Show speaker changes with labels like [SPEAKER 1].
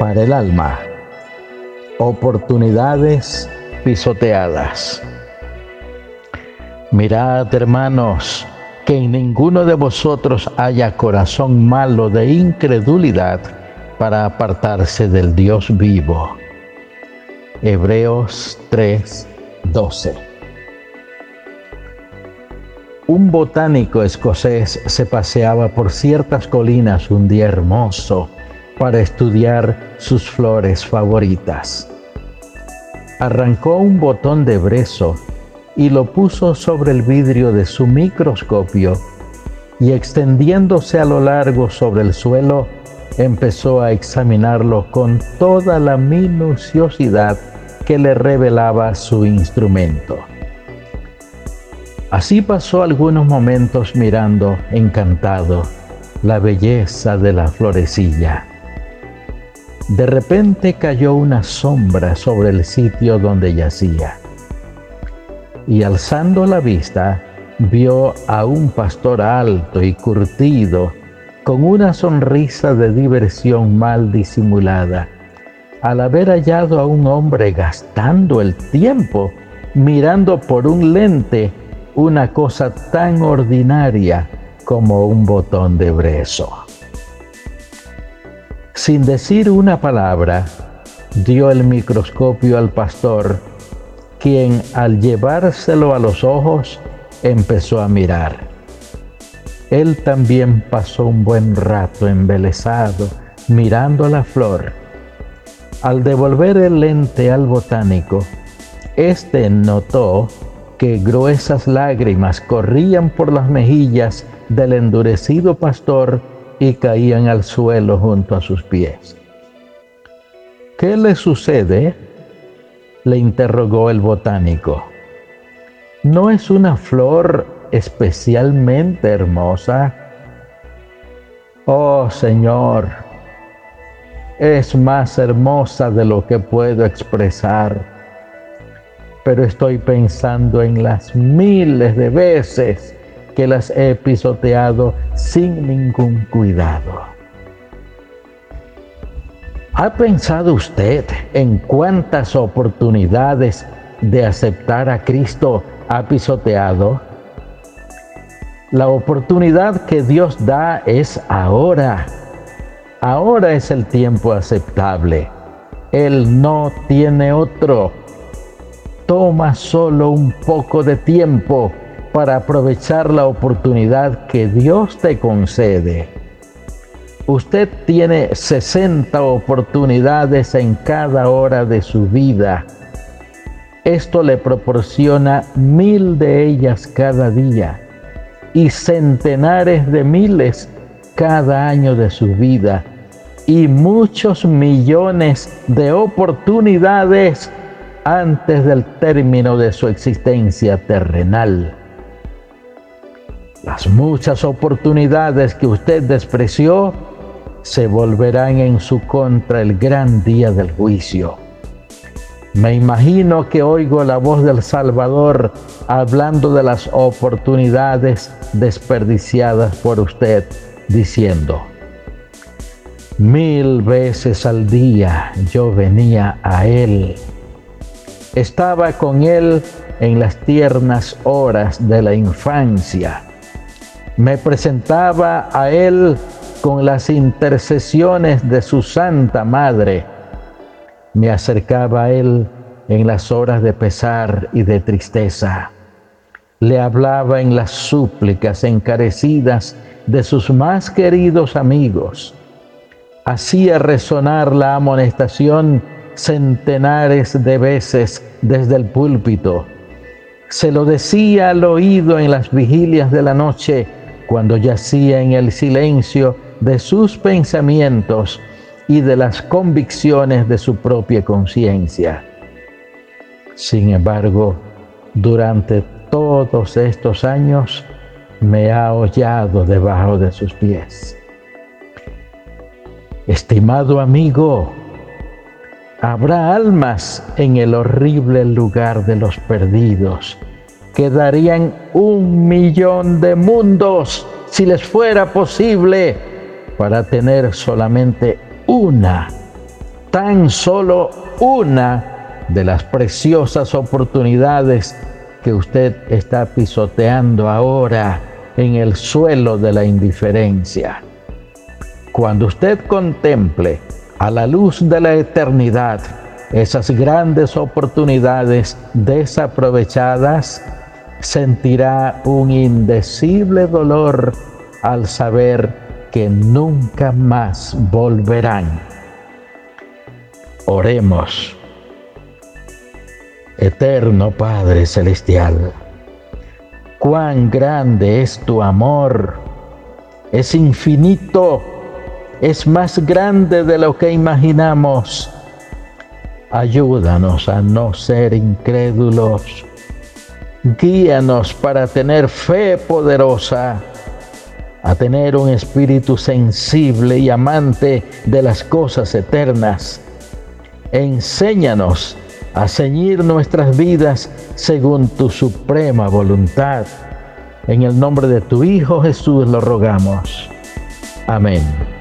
[SPEAKER 1] Para el alma. Oportunidades pisoteadas. Mirad, hermanos, que en ninguno de vosotros haya corazón malo de incredulidad para apartarse del Dios vivo. Hebreos 3, 12. Un botánico escocés se paseaba por ciertas colinas un día hermoso para estudiar sus flores favoritas. Arrancó un botón de brezo y lo puso sobre el vidrio de su microscopio y extendiéndose a lo largo sobre el suelo, empezó a examinarlo con toda la minuciosidad que le revelaba su instrumento. Así pasó algunos momentos mirando, encantado, la belleza de la florecilla. De repente cayó una sombra sobre el sitio donde yacía. Y alzando la vista, vio a un pastor alto y curtido, con una sonrisa de diversión mal disimulada, al haber hallado a un hombre gastando el tiempo mirando por un lente una cosa tan ordinaria como un botón de brezo. Sin decir una palabra, dio el microscopio al pastor, quien al llevárselo a los ojos empezó a mirar. Él también pasó un buen rato embelesado mirando la flor. Al devolver el lente al botánico, éste notó que gruesas lágrimas corrían por las mejillas del endurecido pastor y caían al suelo junto a sus pies. ¿Qué le sucede? le interrogó el botánico. ¿No es una flor especialmente hermosa? Oh Señor, es más hermosa de lo que puedo expresar, pero estoy pensando en las miles de veces que las he pisoteado sin ningún cuidado. ¿Ha pensado usted en cuántas oportunidades de aceptar a Cristo ha pisoteado? La oportunidad que Dios da es ahora. Ahora es el tiempo aceptable. Él no tiene otro. Toma solo un poco de tiempo para aprovechar la oportunidad que Dios te concede. Usted tiene 60 oportunidades en cada hora de su vida. Esto le proporciona mil de ellas cada día y centenares de miles cada año de su vida y muchos millones de oportunidades antes del término de su existencia terrenal. Las muchas oportunidades que usted despreció se volverán en su contra el gran día del juicio. Me imagino que oigo la voz del Salvador hablando de las oportunidades desperdiciadas por usted, diciendo, mil veces al día yo venía a Él. Estaba con Él en las tiernas horas de la infancia me presentaba a Él con las intercesiones de su Santa Madre. Me acercaba a Él en las horas de pesar y de tristeza. Le hablaba en las súplicas encarecidas de sus más queridos amigos. Hacía resonar la amonestación centenares de veces desde el púlpito. Se lo decía al oído en las vigilias de la noche cuando yacía en el silencio de sus pensamientos y de las convicciones de su propia conciencia. Sin embargo, durante todos estos años me ha hollado debajo de sus pies. Estimado amigo, habrá almas en el horrible lugar de los perdidos que darían un millón de mundos si les fuera posible para tener solamente una, tan solo una de las preciosas oportunidades que usted está pisoteando ahora en el suelo de la indiferencia. Cuando usted contemple a la luz de la eternidad esas grandes oportunidades desaprovechadas, sentirá un indecible dolor al saber que nunca más volverán. Oremos. Eterno Padre Celestial, cuán grande es tu amor, es infinito, es más grande de lo que imaginamos. Ayúdanos a no ser incrédulos, guíanos para tener fe poderosa, a tener un espíritu sensible y amante de las cosas eternas. Enséñanos a ceñir nuestras vidas según tu suprema voluntad. En el nombre de tu Hijo Jesús lo rogamos. Amén.